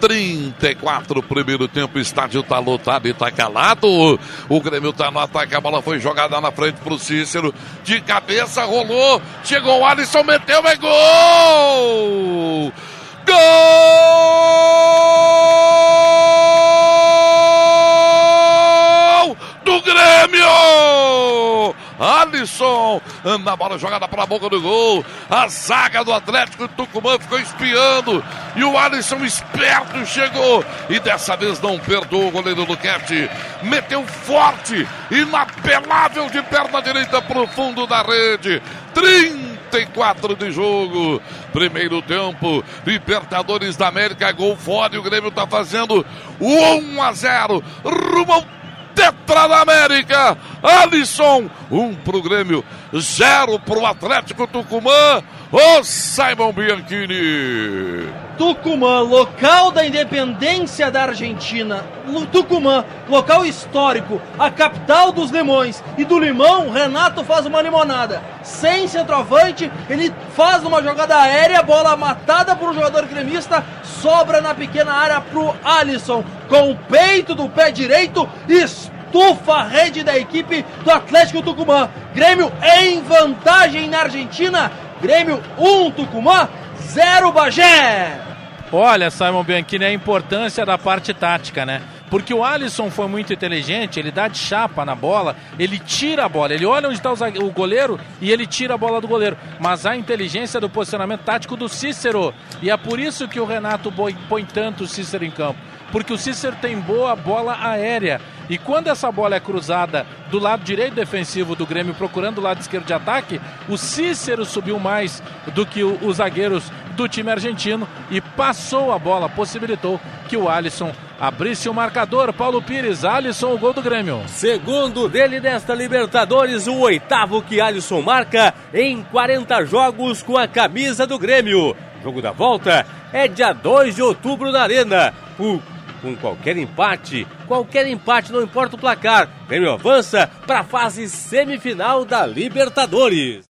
34, primeiro tempo, estádio tá lotado e tá calado. O Grêmio tá no ataque, a bola foi jogada na frente pro Cícero. De cabeça, rolou, chegou o Alisson, meteu, é gol! Gol! Do Grêmio! Alisson, na bola jogada para a boca do gol. A zaga do Atlético Tucumã ficou espiando. E o Alisson, esperto, chegou. E dessa vez não perdoou o goleiro Luquete. Meteu forte, inapelável de perna direita para o fundo da rede. 34 de jogo. Primeiro tempo, Libertadores da América, gol fora e o Grêmio está fazendo 1 a 0 rumo ao Tetra da América. Alisson, um pro Grêmio, zero pro Atlético Tucumã. O Simon Bianchini. Tucumã, local da independência da Argentina. Tucumã, local histórico, a capital dos limões. E do limão, Renato faz uma limonada. Sem centroavante, ele faz uma jogada aérea, bola matada por um jogador gremista, sobra na pequena área pro Alisson. Com o peito do pé direito, estufa a rede da equipe do Atlético Tucumã. Grêmio em vantagem na Argentina. Grêmio 1, um, Tucumã 0, Bagé. Olha, Simon Bianchini, a importância da parte tática, né? Porque o Alisson foi muito inteligente, ele dá de chapa na bola, ele tira a bola, ele olha onde está o goleiro e ele tira a bola do goleiro. Mas a inteligência do posicionamento tático do Cícero. E é por isso que o Renato põe tanto o Cícero em campo. Porque o Cícero tem boa bola aérea. E quando essa bola é cruzada do lado direito defensivo do Grêmio, procurando o lado esquerdo de ataque, o Cícero subiu mais do que os zagueiros do time argentino e passou a bola, possibilitou que o Alisson abrisse o marcador. Paulo Pires, Alisson, o gol do Grêmio. Segundo dele nesta Libertadores, o oitavo que Alisson marca em 40 jogos com a camisa do Grêmio. Jogo da volta é dia 2 de outubro na Arena. O com qualquer empate, qualquer empate, não importa o placar. Grêmio avança para a fase semifinal da Libertadores.